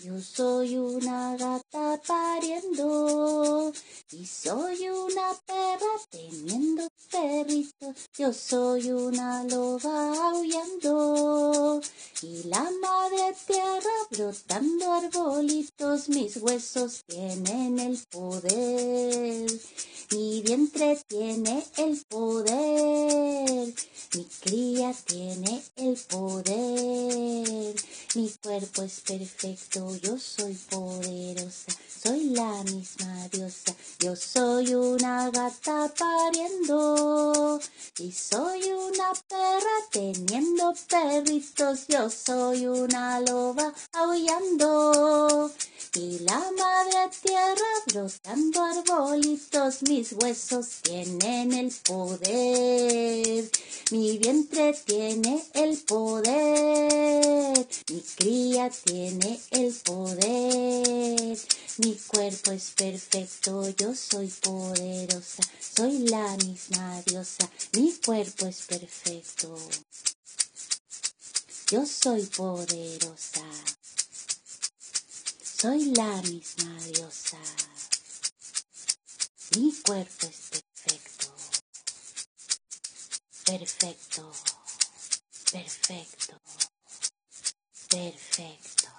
Yo soy una gata pariendo y soy una perra teniendo perritos. Yo soy una loba aullando y la madre tierra brotando arbolitos. Mis huesos tienen el poder, mi vientre tiene el poder, mi cría tiene. Mi cuerpo es perfecto, yo soy poderosa, soy la misma diosa. Yo soy una gata pariendo y soy una perra teniendo perritos. Yo soy una loba aullando y la madre tierra brotando arbolitos. Mis huesos tienen el poder, mi vientre tiene el poder. Mi cría tiene el poder, mi cuerpo es perfecto, yo soy poderosa, soy la misma diosa, mi cuerpo es perfecto. Yo soy poderosa, soy la misma diosa, mi cuerpo es perfecto, perfecto, perfecto. Perfecto.